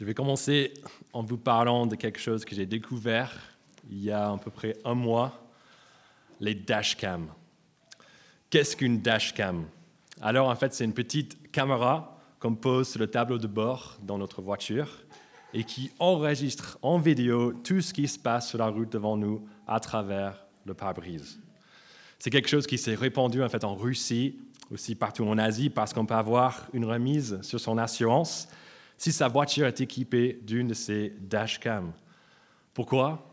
Je vais commencer en vous parlant de quelque chose que j'ai découvert il y a à peu près un mois, les dashcams. Qu'est-ce qu'une dashcam? Alors en fait, c'est une petite caméra qu'on pose sur le tableau de bord dans notre voiture et qui enregistre en vidéo tout ce qui se passe sur la route devant nous à travers le pare-brise. C'est quelque chose qui s'est répandu en fait en Russie, aussi partout en Asie, parce qu'on peut avoir une remise sur son assurance si sa voiture est équipée d'une de ces dashcams. Pourquoi?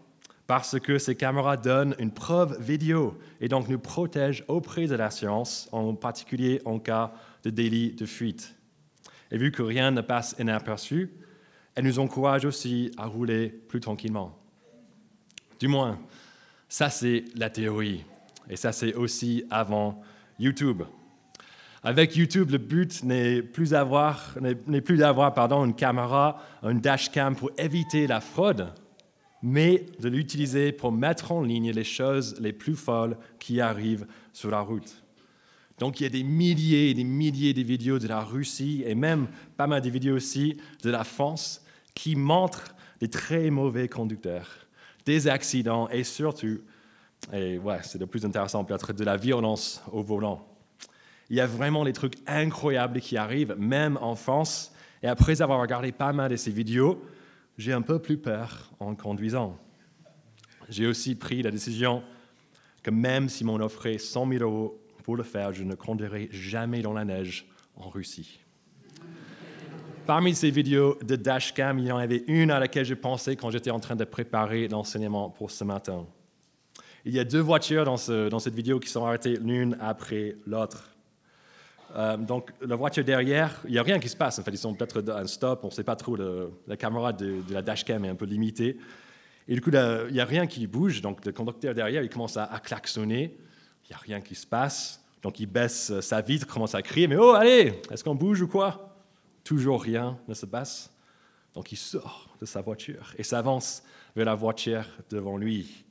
Parce que ces caméras donnent une preuve vidéo et donc nous protègent auprès de l'assurance, en particulier en cas de délit de fuite. Et vu que rien ne passe inaperçu, elles nous encouragent aussi à rouler plus tranquillement. Du moins, ça c'est la théorie. Et ça c'est aussi avant YouTube. Avec YouTube, le but n'est plus d'avoir, une caméra, une dashcam pour éviter la fraude, mais de l'utiliser pour mettre en ligne les choses les plus folles qui arrivent sur la route. Donc il y a des milliers et des milliers de vidéos de la Russie et même pas mal de vidéos aussi de la France qui montrent des très mauvais conducteurs, des accidents et surtout, et ouais, c'est le plus intéressant peut-être, de la violence au volant. Il y a vraiment des trucs incroyables qui arrivent, même en France. Et après avoir regardé pas mal de ces vidéos, j'ai un peu plus peur en conduisant. J'ai aussi pris la décision que même si m'on offrait 100 000 euros pour le faire, je ne conduirai jamais dans la neige en Russie. Parmi ces vidéos de dashcam, il y en avait une à laquelle je pensais quand j'étais en train de préparer l'enseignement pour ce matin. Il y a deux voitures dans, dans cette vidéo qui sont arrêtées l'une après l'autre. Euh, donc, la voiture derrière, il n'y a rien qui se passe. En fait, ils sont peut-être un stop, on ne sait pas trop. la caméra de, la dashcam est un peu limitée. Et du coup, il n'y a rien qui bouge. Donc, le conducteur derrière, il commence à, klaxonner. Il n'y a rien qui se passe. Donc, il baisse sa vitre, commence à crier Mais oh, allez, est-ce qu'on bouge ou quoi? Toujours rien ne se passe. Donc, il sort de sa voiture et s'avance vers la voiture devant lui.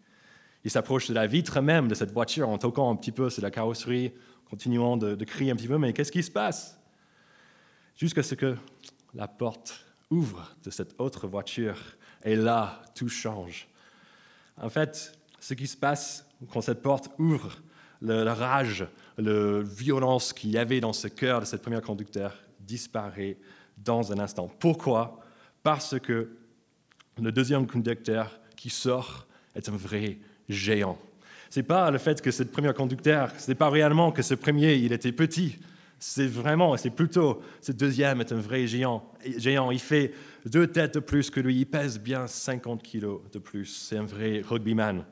Il s'approche de la vitre même de cette voiture en toquant un petit peu sur la carrosserie continuant de, crier un petit peu, mais qu'est-ce qui se passe? Jusqu'à ce que la porte ouvre de cette autre voiture, et là, tout change. En fait, ce qui se passe quand cette porte ouvre, la rage, la violence qu'il y avait dans ce cœur de cette première conducteur disparaît dans un instant. Pourquoi? Parce que le deuxième conducteur qui sort est un vrai géant n'est pas le fait que ce premier conducteur, ce n'est pas réellement que ce premier, il était petit. C'est vraiment, c'est plutôt, ce deuxième est un vrai géant. géant. Il fait deux têtes de plus que lui, il pèse bien 50 kilos de plus. C'est un vrai rugbyman.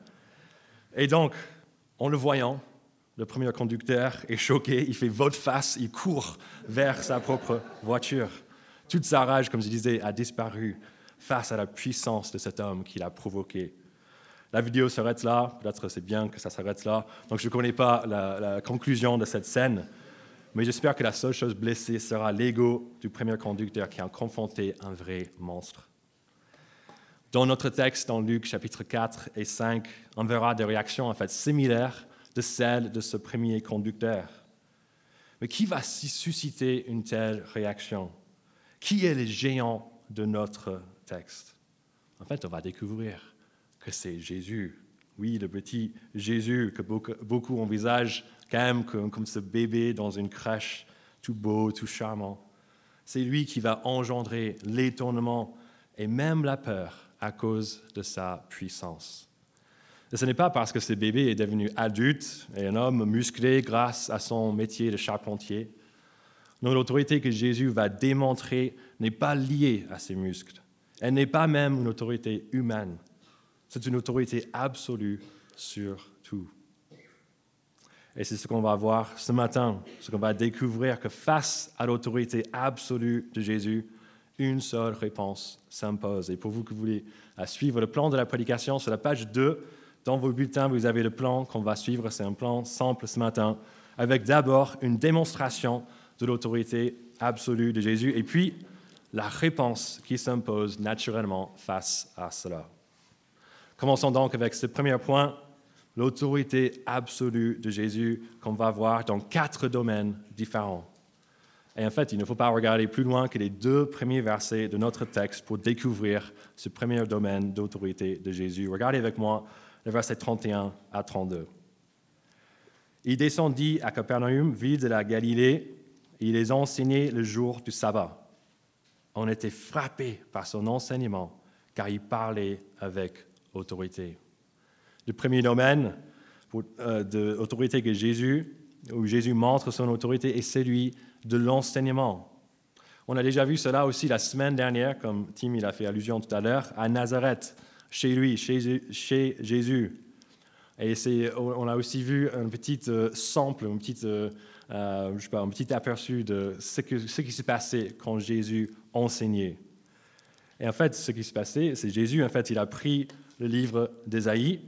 Et donc, en le voyant, le premier conducteur est choqué, il fait volte-face, il court vers sa propre voiture. Toute sa rage, comme je disais, a disparu face à la puissance de cet homme qui l'a provoqué la vidéo s'arrête là, peut-être c'est bien que ça s'arrête là. Donc je ne connais pas la, conclusion de cette scène, mais j'espère que la seule chose blessée sera l'ego du premier conducteur qui a confronté un vrai monstre. Dans notre texte, dans Luc chapitre 4 et 5, on verra des réactions en fait similaires de celles de ce premier conducteur. Mais qui va susciter une telle réaction? Qui est le géant de notre texte? En fait, on va découvrir que c'est Jésus. Oui, le petit Jésus que beaucoup, envisagent quand même comme, ce bébé dans une crèche, tout beau, tout charmant. C'est lui qui va engendrer l'étonnement et même la peur à cause de sa puissance. Et ce n'est pas parce que ce bébé est devenu adulte et un homme musclé grâce à son métier de charpentier. Non, l'autorité que Jésus va démontrer n'est pas liée à ses muscles. Elle n'est pas même une autorité humaine. C'est une autorité absolue sur tout. Et c'est ce qu'on va voir ce matin, ce qu'on va découvrir que face à l'autorité absolue de Jésus, une seule réponse s'impose. Et pour vous qui voulez suivre le plan de la prédication, sur la page 2, dans vos bulletins, vous avez le plan qu'on va suivre. C'est un plan simple ce matin, avec d'abord une démonstration de l'autorité absolue de Jésus, et puis la réponse qui s'impose naturellement face à cela. Commençons donc avec ce premier point, l'autorité absolue de Jésus qu'on va voir dans quatre domaines différents. Et en fait, il ne faut pas regarder plus loin que les deux premiers versets de notre texte pour découvrir ce premier domaine d'autorité de Jésus. Regardez avec moi le verset 31 à 32. Il descendit à Capernaum, ville de la Galilée, et il les enseignait le jour du sabbat. On était frappé par son enseignement, car il parlait avec autorité. Le premier domaine euh, d'autorité que Jésus, où Jésus montre son autorité, est celui de l'enseignement. On a déjà vu cela aussi la semaine dernière, comme Tim il a fait allusion tout à l'heure, à Nazareth, chez lui, chez, Jésus. Et on a aussi vu un petit euh, sample, un petit, euh, euh, sais pas, un petit aperçu de ce qui s'est passé quand Jésus enseignait. Et en fait, ce qui s'est passé, c'est Jésus, en fait, il a pris le livre d'Ésaïe,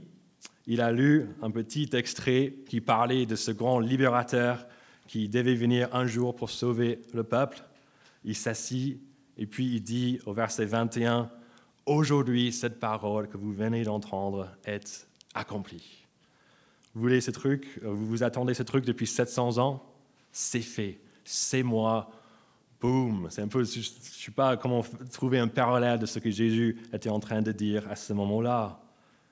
il a lu un petit extrait qui parlait de ce grand libérateur qui devait venir un jour pour sauver le peuple. Il s'assit et puis il dit au verset 21, Aujourd'hui, cette parole que vous venez d'entendre est accomplie. Vous voulez ce truc, vous vous attendez ce truc depuis 700 ans? C'est fait, c'est moi. Boum C'est un peu, je ne sais pas comment trouver un parallèle de ce que Jésus était en train de dire à ce moment-là.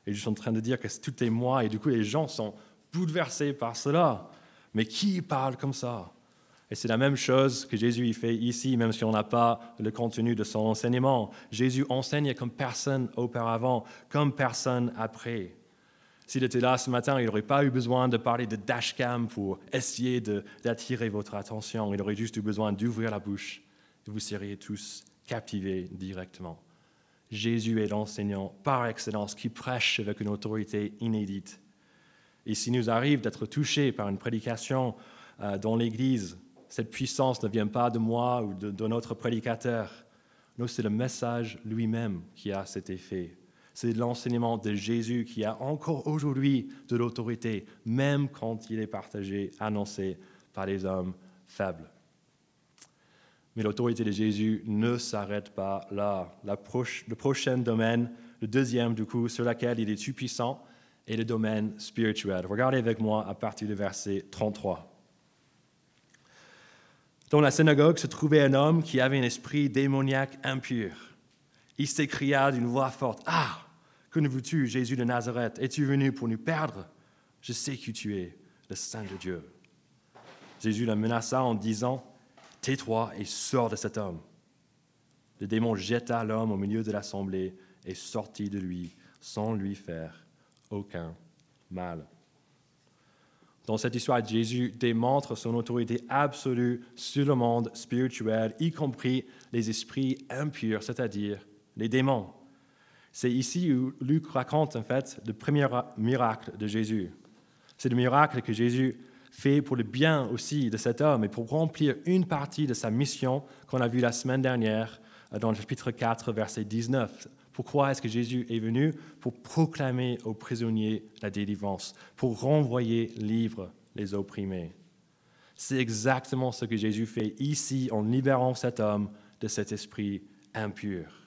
Et je suis en train de dire que tout est moi, et du coup les gens sont bouleversés par cela. Mais qui parle comme ça? Et c'est la même chose que Jésus fait ici, même si on n'a pas le contenu de son enseignement. Jésus enseigne comme personne auparavant, comme personne après. S'il était là ce matin, il n'aurait pas eu besoin de parler de dashcam pour essayer d'attirer votre attention. Il aurait juste eu besoin d'ouvrir la bouche et vous seriez tous captivés directement. Jésus est l'enseignant par excellence qui prêche avec une autorité inédite. Et s'il nous arrive d'être touchés par une prédication euh, dans l'Église, cette puissance ne vient pas de moi ou de, de notre prédicateur. Non, c'est le message lui-même qui a cet effet. C'est l'enseignement de Jésus qui a encore aujourd'hui de l'autorité, même quand il est partagé, annoncé par les hommes faibles. Mais l'autorité de Jésus ne s'arrête pas là. le prochain domaine, le deuxième du coup, sur lequel il est tout puissant, est le domaine spirituel. Regardez avec moi à partir du verset 33. Dans la synagogue se trouvait un homme qui avait un esprit démoniaque impur il s'écria d'une voix forte, Ah, que nous veux-tu, Jésus de Nazareth? Es-tu venu pour nous perdre? Je sais que tu es le Saint de Dieu. Jésus le menaça en disant, Tais-toi et sors de cet homme. Le démon jeta l'homme au milieu de l'assemblée et sortit de lui sans lui faire aucun mal. Dans cette histoire, Jésus démontre son autorité absolue sur le monde spirituel, y compris les esprits impurs, c'est-à-dire les démons. C'est ici où Luc raconte en fait le premier miracle de Jésus. C'est le miracle que Jésus fait pour le bien aussi de cet homme et pour remplir une partie de sa mission qu'on a vue la semaine dernière euh, dans le chapitre 4, verset 19. Pourquoi est-ce que Jésus est venu? Pour proclamer aux prisonniers la délivrance, pour renvoyer livre les opprimés. C'est exactement ce que Jésus fait ici en libérant cet homme de cet esprit impur.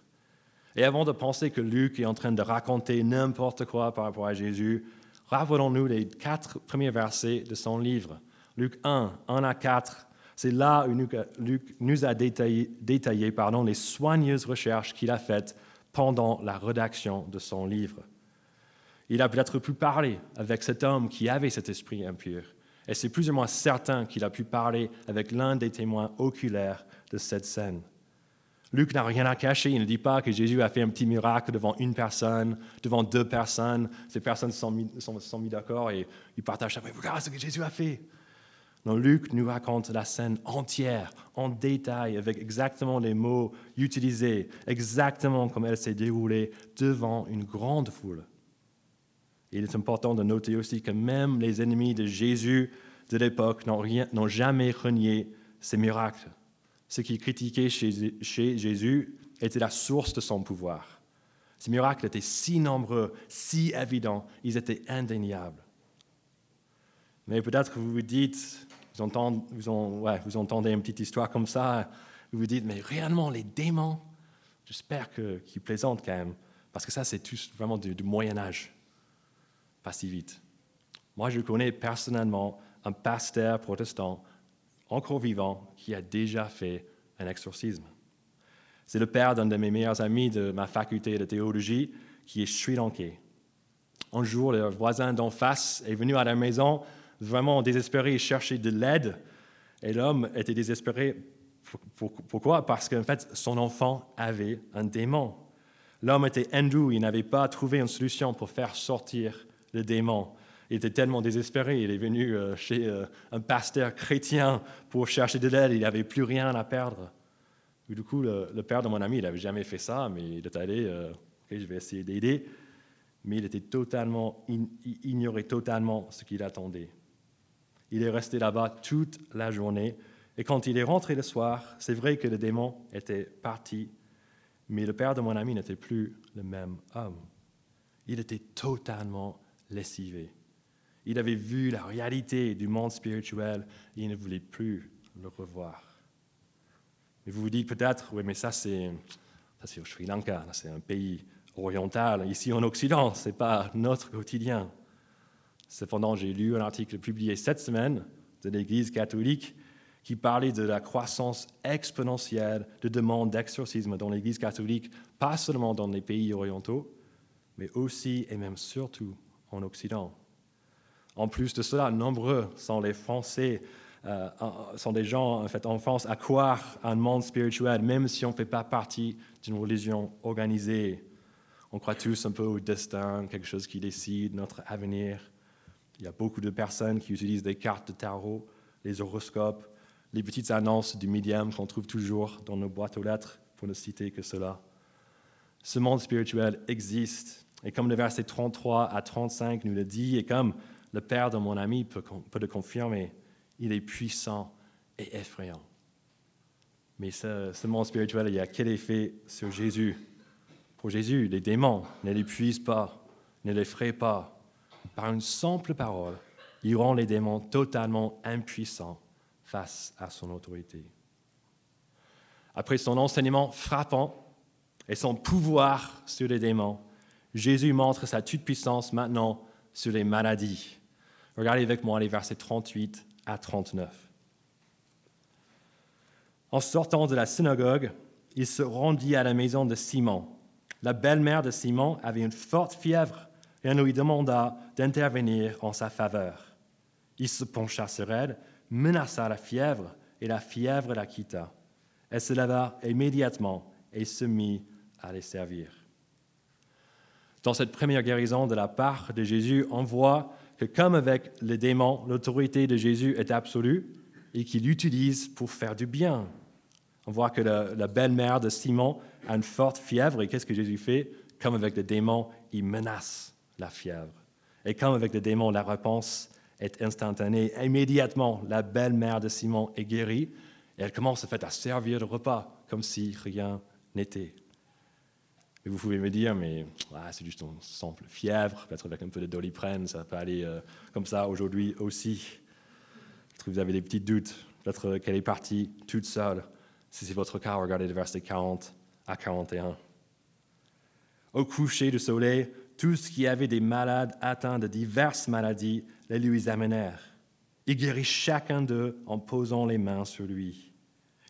Et avant de penser que Luc est en train de raconter n'importe quoi par rapport à Jésus, rappelons-nous les quatre premiers versets de son livre. Luc 1, 1 à 4, c'est là où Luc nous a détaillé, détaillé pardon, les soigneuses recherches qu'il a faites pendant la rédaction de son livre. Il a peut-être pu parler avec cet homme qui avait cet esprit impur. Et c'est plus ou moins certain qu'il a pu parler avec l'un des témoins oculaires de cette scène. Luc n'a rien à cacher. Il ne dit pas que Jésus a fait un petit miracle devant une personne, devant deux personnes. Ces personnes sont mis, d'accord et ils partagent ça. Mais regarde ce que Jésus a fait. Non, Luc nous raconte la scène entière, en détail, avec exactement les mots utilisés, exactement comme elle s'est déroulée devant une grande foule. il est important de noter aussi que même les ennemis de Jésus de l'époque n'ont jamais renié ces miracles ce qui critiquait chez, Jésus était la source de son pouvoir. Ces miracles étaient si nombreux, si évidents, ils étaient indéniables. Mais peut-être que vous vous dites, vous entendez, vous, entendez une petite histoire comme ça, vous vous dites, mais réellement, les démons, j'espère qu'ils plaisantent quand même, parce que ça, c'est tout vraiment du Moyen Âge, pas si vite. Moi, je connais personnellement un pasteur protestant encore vivant, qui a déjà fait un exorcisme. C'est le père d'un de mes meilleurs amis de ma faculté de théologie qui est Sri Lankais. Un jour, le voisin d'en face est venu à la maison vraiment désespéré chercher de l'aide. Et l'homme était désespéré. Pourquoi? Parce qu'en fait, son enfant avait un démon. L'homme était hindou, il n'avait pas trouvé une solution pour faire sortir le démon. Il était tellement désespéré, il est venu euh, chez euh, un pasteur chrétien pour chercher de l'aide, il n'avait plus rien à perdre. du coup, le, père de mon ami, il n'avait jamais fait ça, mais il est allé, euh, je vais essayer d'aider. Mais il était totalement, ignorait totalement ce qu'il attendait. Il est resté là-bas toute la journée. Et quand il est rentré le soir, c'est vrai que le démon était parti, mais le père de mon ami n'était plus le même homme. Il était totalement lessivé. Il avait vu la réalité du monde spirituel et il ne voulait plus le revoir. Et vous vous dites peut-être, oui, mais ça c'est, ça au Sri Lanka, c'est un pays oriental. Ici en Occident, ce n'est pas notre quotidien. Cependant, j'ai lu un article publié cette semaine de l'Église catholique qui parlait de la croissance exponentielle de demandes d'exorcisme dans l'Église catholique, pas seulement dans les pays orientaux, mais aussi et même surtout en Occident. En plus de cela, nombreux sont les Français, euh, sont des gens en, fait, en France à croire à un monde spirituel, même si on ne fait pas partie d'une religion organisée. On croit tous un peu au destin, quelque chose qui décide notre avenir. Il y a beaucoup de personnes qui utilisent des cartes de tarot, les horoscopes, les petites annonces du médium qu'on trouve toujours dans nos boîtes aux lettres, pour ne citer que cela. Ce monde spirituel existe. Et comme le verset 33 à 35 nous le dit, et comme le père de mon ami peut, le confirmer, il est puissant et effrayant. Mais ce, monde spirituel, il y a quel effet sur Jésus Pour Jésus, les démons ne l'épuisent pas, ne l'effraient pas, par une simple parole, il rend les démons totalement impuissants face à son autorité. Après son enseignement frappant et son pouvoir sur les démons, Jésus montre sa toute-puissance maintenant sur les maladies. Regardez avec moi les versets 38 à 39. En sortant de la synagogue, il se rendit à la maison de Simon. La belle-mère de Simon avait une forte fièvre et on lui demanda d'intervenir en sa faveur. Il se pencha sur elle, menaça la fièvre, et la fièvre la quitta. Elle se leva immédiatement et se mit à les servir. Dans cette première guérison de la part de Jésus, on voit comme avec les démons, l'autorité de Jésus est absolue et qu'il l'utilise pour faire du bien. On voit que la, la belle-mère de Simon a une forte fièvre et qu'est-ce que Jésus fait? Comme avec les démons, il menace la fièvre. Et comme avec le démon, la réponse est instantanée. Immédiatement, la belle-mère de Simon est guérie et elle commence en fait à servir le repas comme si rien n'était. Et vous pouvez me dire, mais c'est juste une simple fièvre, peut-être avec un peu de doliprane, ça peut aller euh, comme ça aujourd'hui aussi. Peut-être que vous avez des petits doutes, peut-être qu'elle est partie toute seule? Si c'est votre cas, regardez le verset 40 à 41. Au coucher du soleil, tous qui avaient des malades atteints de diverses maladies les lui amenèrent. Il guérit chacun d'eux en posant les mains sur lui.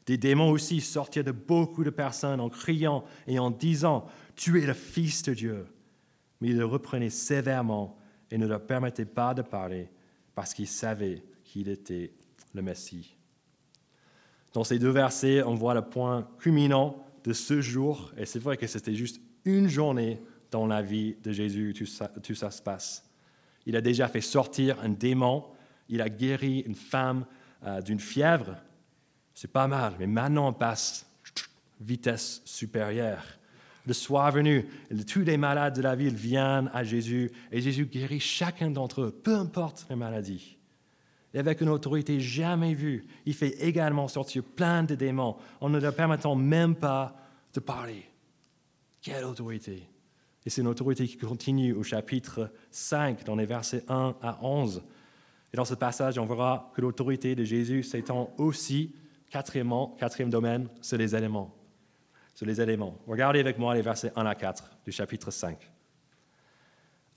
Des démons aussi sortirent de beaucoup de personnes en criant et en disant Tu es le Fils de Dieu. Mais il le reprenait sévèrement et ne leur permettait pas de parler parce qu'ils savaient qu'il était le Messie. Dans ces deux versets, on voit le point culminant de ce jour, et c'est vrai que c'était juste une journée dans la vie de Jésus, tout ça, tout ça se passe. Il a déjà fait sortir un démon, il a guéri une femme euh, d'une fièvre. C'est pas mal, mais maintenant on passe vitesse supérieure. Le soir venu, tous les malades de la ville viennent à Jésus et Jésus guérit chacun d'entre eux, peu importe les maladies. Et avec une autorité jamais vue, il fait également sortir plein de démons en ne leur permettant même pas de parler. Quelle autorité et c'est une autorité qui continue au chapitre 5, dans les versets 1 à 11. Et dans ce passage, on verra que l'autorité de Jésus s'étend aussi, quatrièmement, quatrième domaine, sur les éléments. Les éléments. Regardez avec moi les versets 1 à 4 du chapitre 5.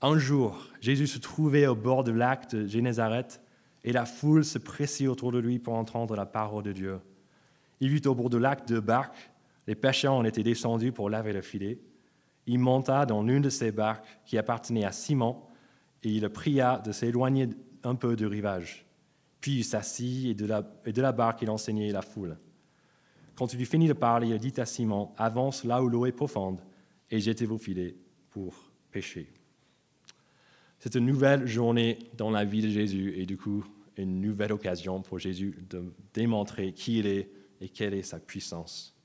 Un jour, Jésus se trouvait au bord du lac de Génézareth et la foule se pressait autour de lui pour entendre la parole de Dieu. Il vit au bord de lac deux barques. Les pêcheurs en étaient descendus pour laver le filet. Il monta dans l'une de ces barques qui appartenait à Simon et il le pria de s'éloigner un peu du rivage. Puis il s'assit et, de la barque il enseignait la foule. Quand il eut fini de parler, il dit à Simon, avance là où l'eau est profonde et jetez vos filets pour pêcher. C'est une nouvelle journée dans la vie de Jésus et du coup une nouvelle occasion pour Jésus de démontrer qui il est et quelle est sa puissance.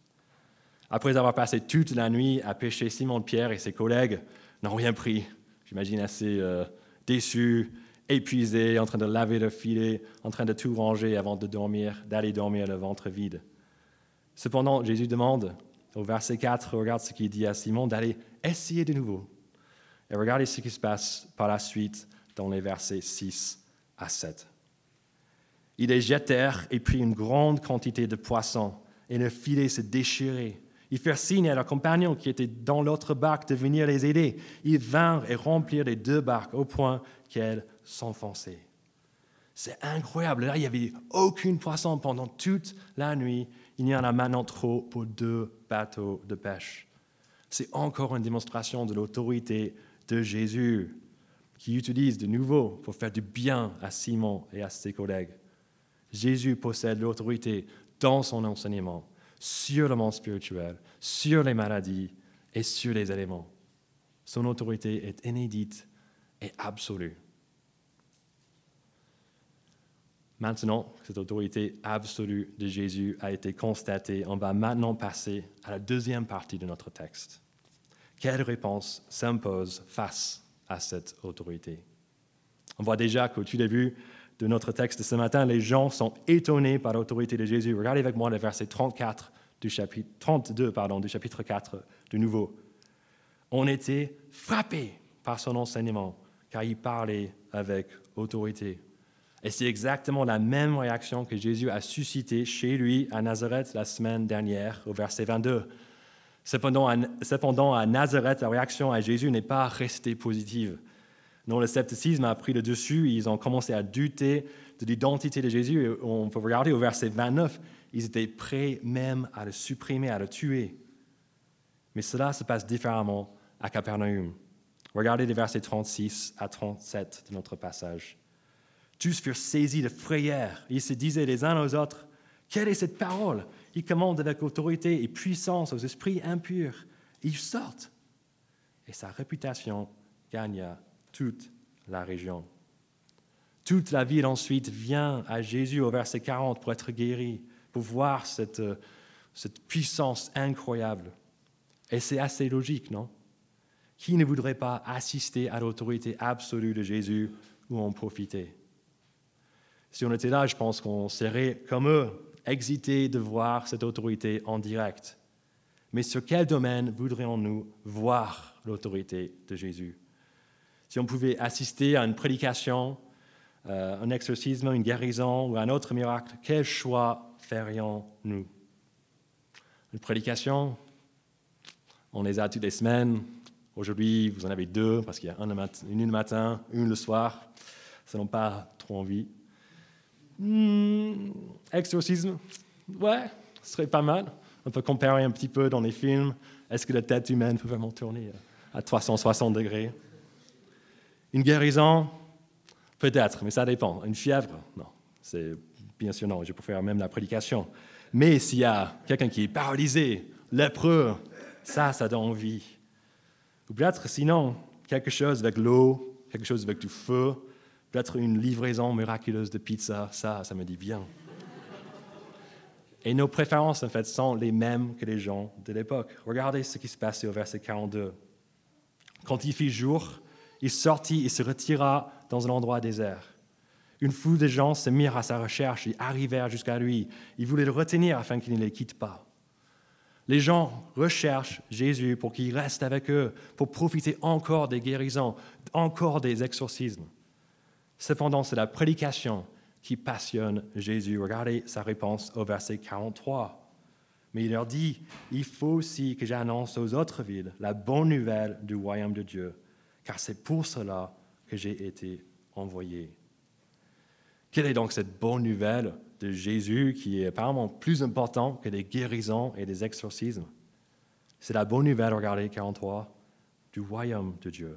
Après avoir passé toute la nuit à pêcher, Simon Pierre et ses collègues n'ont rien pris. J'imagine assez euh, déçus, épuisés, en train de laver le filet, en train de tout ranger avant de dormir, d'aller dormir le ventre vide. Cependant, Jésus demande au verset 4, regarde ce qu'il dit à Simon, d'aller essayer de nouveau. Et regardez ce qui se passe par la suite dans les versets 6 à 7. Ils les jetèrent et prirent une grande quantité de poissons, et le filet se déchirait. Ils firent signe à leurs compagnons qui étaient dans l'autre barque de venir les aider. Ils vinrent et remplirent les deux barques au point qu'elles s'enfonçaient. C'est incroyable. Là, il n'y avait aucune poisson pendant toute la nuit. Il y en a maintenant trop pour deux bateaux de pêche. C'est encore une démonstration de l'autorité de Jésus qui utilise de nouveau pour faire du bien à Simon et à ses collègues. Jésus possède l'autorité dans son enseignement sur le monde spirituel, sur les maladies et sur les éléments. Son autorité est inédite et absolue. Maintenant que cette autorité absolue de Jésus a été constatée, on va maintenant passer à la deuxième partie de notre texte. Quelle réponse s'impose face à cette autorité? On voit déjà qu'au tout début, de notre texte ce matin, les gens sont étonnés par l'autorité de Jésus. Regardez avec moi le verset 34 du chapitre, 32 pardon, du chapitre 4 du Nouveau. On était frappés par son enseignement, car il parlait avec autorité. Et c'est exactement la même réaction que Jésus a suscitée chez lui à Nazareth la semaine dernière, au verset 22. Cependant, à Nazareth, la réaction à Jésus n'est pas restée positive dont le scepticisme a pris le dessus. Ils ont commencé à douter de l'identité de Jésus. On peut regarder au verset 29, ils étaient prêts même à le supprimer, à le tuer. Mais cela se passe différemment à Capernaum. Regardez les versets 36 à 37 de notre passage. Tous furent saisis de frayeur. Ils se disaient les uns aux autres, quelle est cette parole? Il commande avec autorité et puissance aux esprits impurs. Ils sortent. Et sa réputation gagna toute la région. Toute la ville ensuite vient à Jésus au verset 40 pour être guéri, pour voir cette, cette puissance incroyable. Et c'est assez logique, non? Qui ne voudrait pas assister à l'autorité absolue de Jésus ou en profiter? Si on était là, je pense qu'on serait comme eux, excités de voir cette autorité en direct. Mais sur quel domaine voudrions-nous voir l'autorité de Jésus? Si on pouvait assister à une prédication, euh, un exorcisme, une guérison ou un autre miracle, quel choix ferions-nous? Une prédication, on les a toutes les semaines. Aujourd'hui, vous en avez deux, parce qu'il y a une le matin, une le soir. Ça n'a pas trop envie. Hmm, exorcisme, ouais, ce serait pas mal. On peut comparer un petit peu dans les films. Est-ce que la tête humaine peut vraiment tourner à 360 degrés? Une guérison? Peut-être, mais ça dépend. Une fièvre? Non. C'est bien sûr non. Je faire même la prédication. Mais s'il y a quelqu'un qui est paralysé, lépreux, ça, ça donne envie. Ou peut-être sinon, quelque chose avec l'eau, quelque chose avec du feu, peut-être une livraison miraculeuse de pizza, ça, ça me dit bien. Et nos préférences, en fait, sont les mêmes que les gens de l'époque. Regardez ce qui se passait au verset 42. Quand il fit jour, il sortit et se retira dans un endroit désert. Une foule de gens se mirent à sa recherche et arrivèrent jusqu'à lui. Ils voulaient le retenir afin qu'il ne les quitte pas. Les gens recherchent Jésus pour qu'il reste avec eux, pour profiter encore des guérisons, encore des exorcismes. Cependant, c'est la prédication qui passionne Jésus. Regardez sa réponse au verset 43. Mais il leur dit, il faut aussi que j'annonce aux autres villes la bonne nouvelle du royaume de Dieu car c'est pour cela que j'ai été envoyé. Quelle est donc cette bonne nouvelle de Jésus qui est apparemment plus important que des guérisons et des exorcismes? C'est la bonne nouvelle, regardez 43, du royaume de Dieu.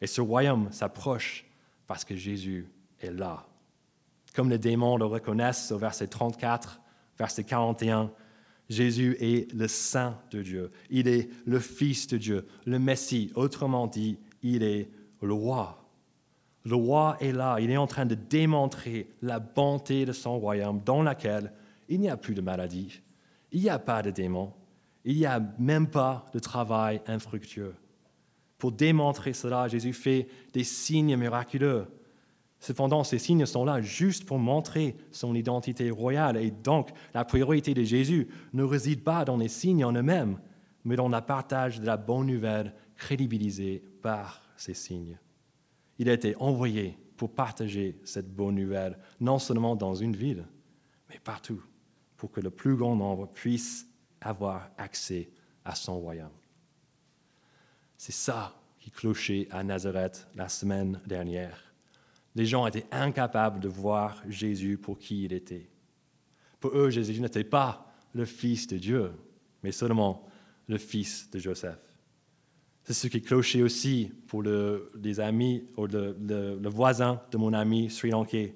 Et ce royaume s'approche parce que Jésus est là. Comme les démons le reconnaissent au verset 34, verset 41, Jésus est le Saint de Dieu. Il est le Fils de Dieu, le Messie. Autrement dit, il est le roi. Le roi est là, il est en train de démontrer la bonté de son royaume dans lequel il n'y a plus de maladie, il n'y a pas de démons, il n'y a même pas de travail infructueux. Pour démontrer cela, Jésus fait des signes miraculeux. Cependant, ces signes sont là juste pour montrer son identité royale. Et donc, la priorité de Jésus ne réside pas dans les signes en eux-mêmes, mais dans le partage de la bonne nouvelle crédibilisée par ces signes. Il a été envoyé pour partager cette bonne nouvelle, non seulement dans une ville, mais partout, pour que le plus grand nombre puisse avoir accès à son royaume. C'est ça qui clochait à Nazareth la semaine dernière. Les gens étaient incapables de voir Jésus pour qui il était. Pour eux, Jésus n'était pas le Fils de Dieu, mais seulement le Fils de Joseph. C'est ce qui clochait aussi pour les amis ou le, le, voisin de mon ami Sri Lankais.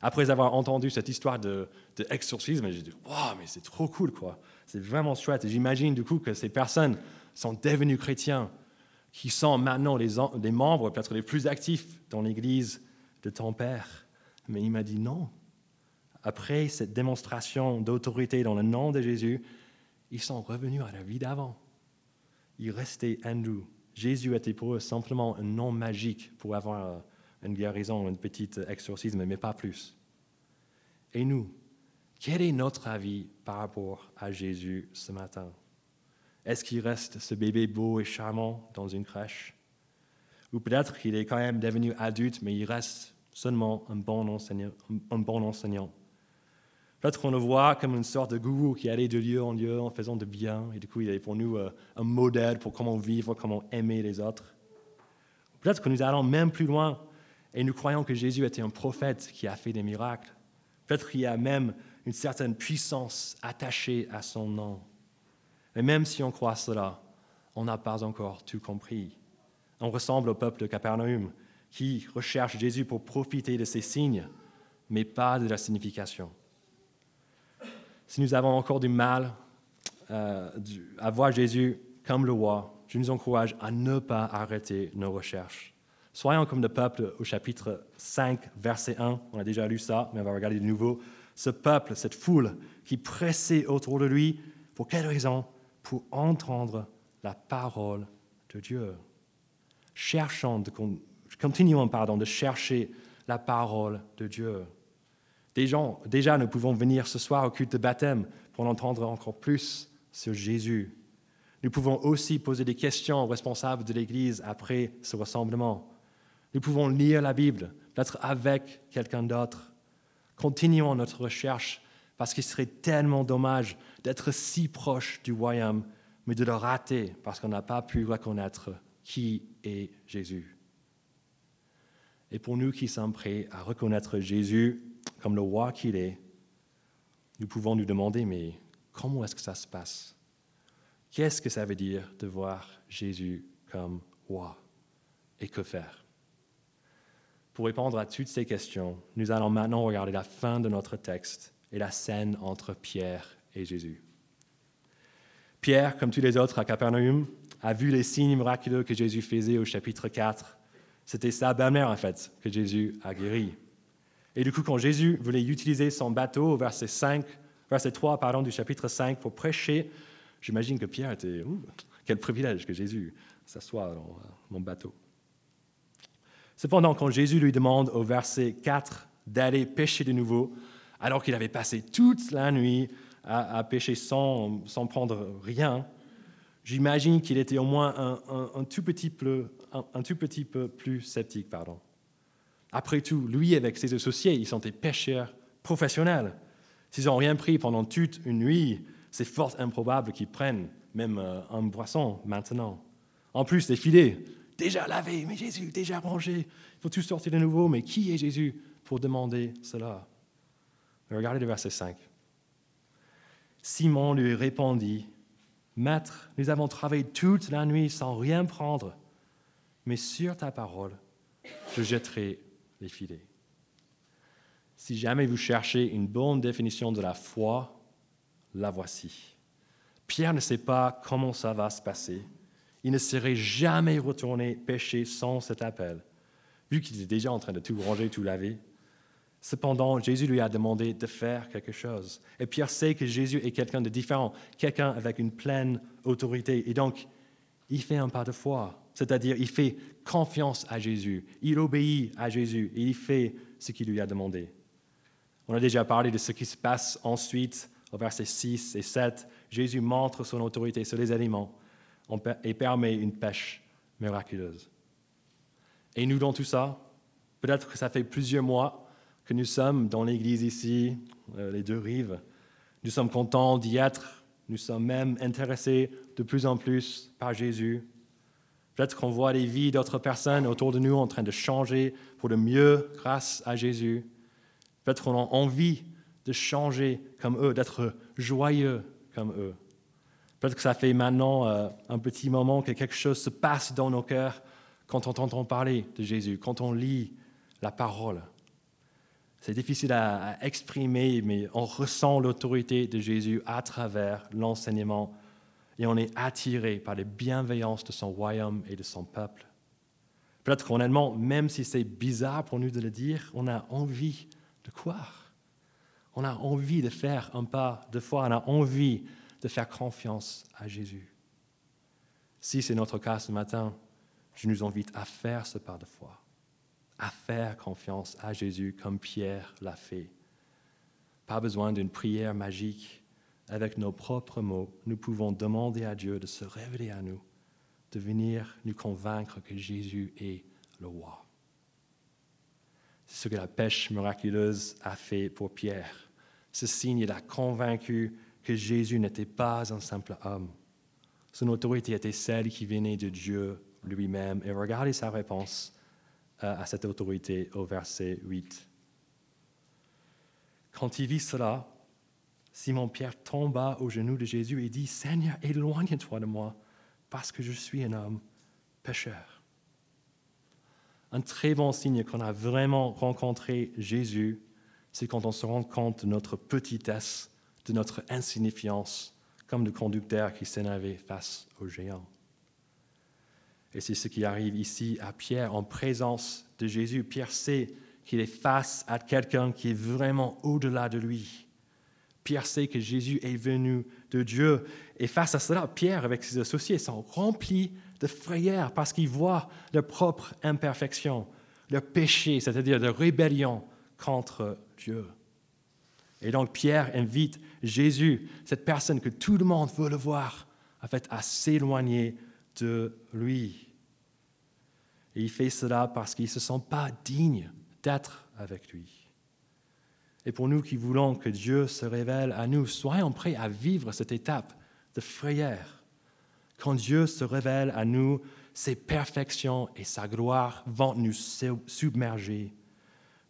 Après avoir entendu cette histoire de, de exorcisme, j'ai dit Waouh, mais c'est trop cool, quoi. C'est vraiment chouette. J'imagine du coup que ces personnes sont devenus chrétiens, qui sont maintenant les, membres peut-être les plus actifs dans l'Église de ton Père. Mais il m'a dit non. Après cette démonstration d'autorité dans le nom de Jésus, ils sont revenus à la vie d'avant. Ils restaient hindous. Jésus était pour eux simplement un nom magique pour avoir une guérison, un petit exorcisme, mais pas plus. Et nous, quel est notre avis par rapport à Jésus ce matin? Est-ce qu'il reste ce bébé beau et charmant dans une crèche? Ou peut-être qu'il est quand même devenu adulte, mais il reste seulement un bon enseignant. Un bon enseignant. Peut-être qu'on le voit comme une sorte de gourou qui allait de lieu en lieu en faisant de bien, et du coup il est pour nous euh, un modèle pour comment vivre, comment aimer les autres. Peut-être que nous allons même plus loin et nous croyons que Jésus était un prophète qui a fait des miracles. Peut-être qu'il y a même une certaine puissance attachée à son nom. Mais même si on croit cela, on n'a pas encore tout compris. On ressemble au peuple de Capernaum qui recherche Jésus pour profiter de ses signes, mais pas de la signification. Si nous avons encore du mal euh, à voir Jésus comme le roi, je nous encourage à ne pas arrêter nos recherches. Soyons comme le peuple au chapitre 5, verset 1. On a déjà lu ça, mais on va regarder de nouveau. Ce peuple, cette foule qui pressait autour de lui, pour quelle raison pour entendre la parole de Dieu. Continuons pardon, de chercher la parole de Dieu. Déjà, nous pouvons venir ce soir au culte de baptême pour entendre encore plus sur Jésus. Nous pouvons aussi poser des questions aux responsables de l'Église après ce rassemblement. Nous pouvons lire la Bible, peut-être avec quelqu'un d'autre. Continuons notre recherche parce qu'il serait tellement dommage d'être si proche du royaume, mais de le rater parce qu'on n'a pas pu reconnaître qui est Jésus. Et pour nous qui sommes prêts à reconnaître Jésus comme le roi qu'il est, nous pouvons nous demander, mais comment est-ce que ça se passe? Qu'est-ce que ça veut dire de voir Jésus comme roi? Et que faire? Pour répondre à toutes ces questions, nous allons maintenant regarder la fin de notre texte et la scène entre Pierre et Jésus. Pierre, comme tous les autres à Capernaum, a vu les signes miraculeux que Jésus faisait au chapitre 4. C'était sa belle-mère, en fait, que Jésus a guéri. Et du coup, quand Jésus voulait utiliser son bateau au verset, 5, verset 3 pardon, du chapitre 5 pour prêcher, j'imagine que Pierre était, quel privilège que Jésus s'assoit dans euh, mon bateau. Cependant, quand Jésus lui demande au verset 4 d'aller pêcher de nouveau, alors qu'il avait passé toute la nuit à, pêcher sans, sans, prendre rien, j'imagine qu'il était au moins un, tout petit peu, un, tout petit peu plus sceptique. Pardon. Après tout, lui avec ses associés, ils sont des pêcheurs professionnels. S'ils n'ont rien pris pendant toute une nuit, c'est fort improbable qu'ils prennent même euh, un boisson maintenant. En plus, les filets, déjà lavé, mais Jésus, déjà rangé. Il faut tout sortir de nouveau, mais qui est Jésus pour demander cela? Regardez le verset 5. Simon lui répondit, Maître, nous avons travaillé toute la nuit sans rien prendre, mais sur ta parole, je jetterai les filets. Si jamais vous cherchez une bonne définition de la foi, la voici. Pierre ne sait pas comment ça va se passer. Il ne serait jamais retourné pêcher sans cet appel, vu qu'il était déjà en train de tout ranger, tout laver. Cependant, Jésus lui a demandé de faire quelque chose. Et Pierre sait que Jésus est quelqu'un de différent, quelqu'un avec une pleine autorité. Et donc, il fait un pas de foi, c'est-à-dire il fait confiance à Jésus, il obéit à Jésus et il fait ce qu'il lui a demandé. On a déjà parlé de ce qui se passe ensuite au verset 6 et 7. Jésus montre son autorité sur les aliments et permet une pêche miraculeuse. Et nous, dans tout ça, peut-être que ça fait plusieurs mois que nous sommes dans l'Église ici, euh, les deux rives. Nous sommes contents d'y être. Nous sommes même intéressés de plus en plus par Jésus. Peut-être qu'on voit les vies d'autres personnes autour de nous en train de changer pour le mieux grâce à Jésus. Peut-être qu'on a envie de changer comme eux, d'être joyeux comme eux. Peut-être que ça fait maintenant euh, un petit moment que quelque chose se passe dans nos cœurs quand on entend parler de Jésus, quand on lit la parole. C'est difficile à, exprimer, mais on ressent l'autorité de Jésus à travers l'enseignement et on est attiré par les bienveillances de son royaume et de son peuple. Peut-être qu'honnêtement, même si c'est bizarre pour nous de le dire, on a envie de croire. On a envie de faire un pas de foi, on a envie de faire confiance à Jésus. Si c'est notre cas ce matin, je nous invite à faire ce pas de foi à faire confiance à Jésus comme Pierre l'a fait. Pas besoin d'une prière magique. Avec nos propres mots, nous pouvons demander à Dieu de se révéler à nous, de venir nous convaincre que Jésus est le roi. C'est ce que la pêche miraculeuse a fait pour Pierre. Ce signe l'a convaincu que Jésus n'était pas un simple homme. Son autorité était celle qui venait de Dieu lui-même. Et regardez sa réponse à cette autorité au verset 8. Quand il vit cela, Simon-Pierre tomba aux genoux de Jésus et dit, Seigneur, éloigne-toi de moi, parce que je suis un homme pécheur. Un très bon signe qu'on a vraiment rencontré Jésus, c'est quand on se rend compte de notre petitesse, de notre insignifiance, comme le conducteur qui s'énervait face au géant. Et c'est ce qui arrive ici à Pierre en présence de Jésus. Pierre sait qu'il est face à quelqu'un qui est vraiment au-delà de lui. Pierre sait que Jésus est venu de Dieu. Et face à cela, Pierre, avec ses associés, sont remplis de frayeur parce qu'ils voient leur propre imperfection, leur péché, c'est-à-dire leur rébellion contre Dieu. Et donc Pierre invite Jésus, cette personne que tout le monde veut le voir, à s'éloigner de lui. Et il fait cela parce qu'il ne se sent pas digne d'être avec lui. Et pour nous qui voulons que Dieu se révèle à nous, soyons prêts à vivre cette étape de frayeur. Quand Dieu se révèle à nous, ses perfections et sa gloire vont nous submerger.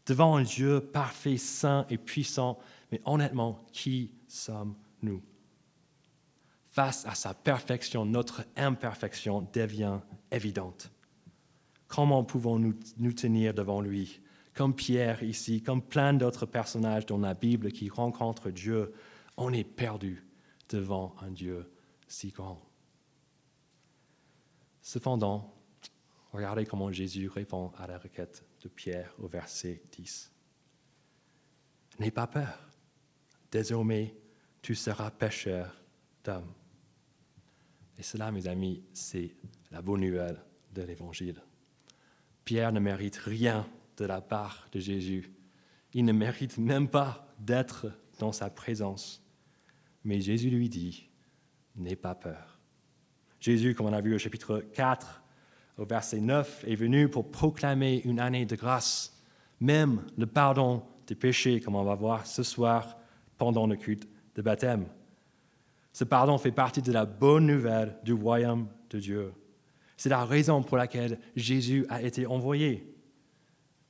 Devant un Dieu parfait, saint et puissant, mais honnêtement, qui sommes-nous? Face à sa perfection, notre imperfection devient évidente. Comment pouvons-nous nous tenir devant lui? Comme Pierre ici, comme plein d'autres personnages dans la Bible qui rencontrent Dieu, on est perdu devant un Dieu si grand. Cependant, regardez comment Jésus répond à la requête de Pierre au verset 10. N'aie pas peur. Désormais, tu seras pécheur d'hommes. Et cela, mes amis, c'est la bonne nouvelle de l'Évangile. Pierre ne mérite rien de la part de Jésus. Il ne mérite même pas d'être dans sa présence. Mais Jésus lui dit, n'aie pas peur. Jésus, comme on a vu au chapitre 4, au verset 9, est venu pour proclamer une année de grâce, même le pardon des péchés, comme on va voir ce soir pendant le culte de baptême. Ce pardon fait partie de la bonne nouvelle du royaume de Dieu. C'est la raison pour laquelle Jésus a été envoyé.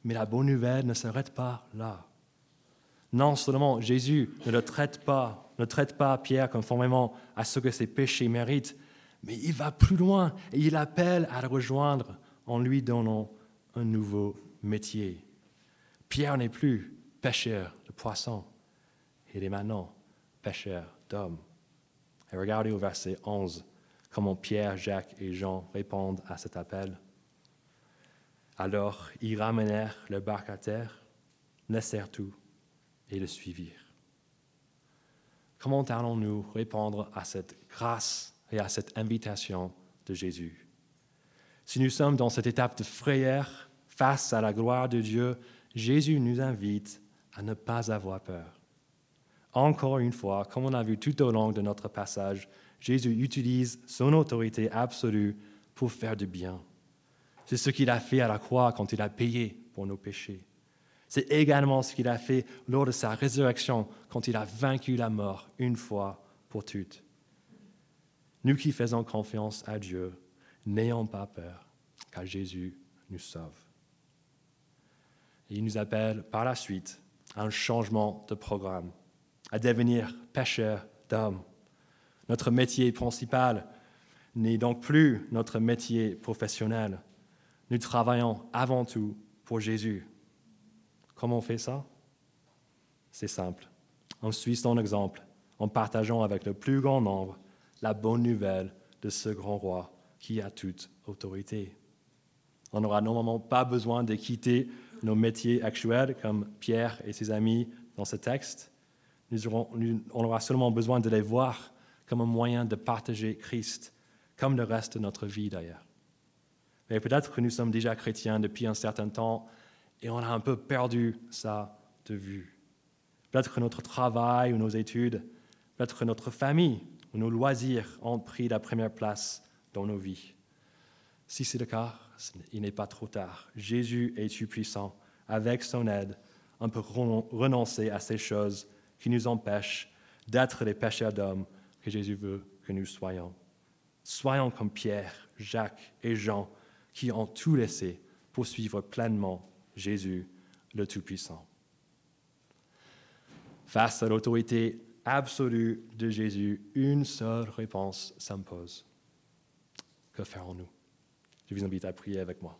Mais la bonne nouvelle ne s'arrête pas là. Non seulement Jésus ne le traite pas, ne traite pas Pierre conformément à ce que ses péchés méritent, mais il va plus loin et il appelle à le rejoindre en lui donnant un nouveau métier. Pierre n'est plus pêcheur de poissons, il est maintenant pêcheur d'hommes. Et regardez au verset 11 comment Pierre, Jacques et Jean répondent à cet appel. Alors ils ramenèrent le barque à terre, laissèrent tout et le suivirent. Comment allons-nous répondre à cette grâce et à cette invitation de Jésus? Si nous sommes dans cette étape de frayeur face à la gloire de Dieu, Jésus nous invite à ne pas avoir peur. Encore une fois, comme on a vu tout au long de notre passage, Jésus utilise son autorité absolue pour faire du bien. C'est ce qu'il a fait à la croix quand il a payé pour nos péchés. C'est également ce qu'il a fait lors de sa résurrection quand il a vaincu la mort une fois pour toutes. Nous qui faisons confiance à Dieu, n'ayons pas peur, car Jésus nous sauve. Il nous appelle par la suite à un changement de programme, à devenir pêcheurs d'hommes. Notre métier principal n'est donc plus notre métier professionnel. Nous travaillons avant tout pour Jésus. Comment on fait ça? C'est simple. On suit son exemple en partageant avec le plus grand nombre la bonne nouvelle de ce grand roi qui a toute autorité. On n'aura normalement pas besoin de quitter nos métiers actuels comme Pierre et ses amis dans ce texte. Nous aurons, on aura seulement besoin de les voir comme un moyen de partager Christ, comme le reste de notre vie d'ailleurs. Mais peut-être que nous sommes déjà chrétiens depuis un certain temps et on a un peu perdu ça de vue. Peut-être que notre travail ou nos études, peut-être que notre famille ou nos loisirs ont pris la première place dans nos vies. Si c'est le cas, il n'est pas trop tard. Jésus est tout puissant. Avec son aide, on peut renoncer à ces choses qui nous empêchent d'être les pécheurs d'hommes que Jésus veut que nous soyons. Soyons comme Pierre, Jacques et Jean qui ont tout laissé pour suivre pleinement Jésus, le Tout-Puissant. Face à l'autorité absolue de Jésus, une seule réponse s'impose. Que ferons-nous? Je vous invite à prier avec moi.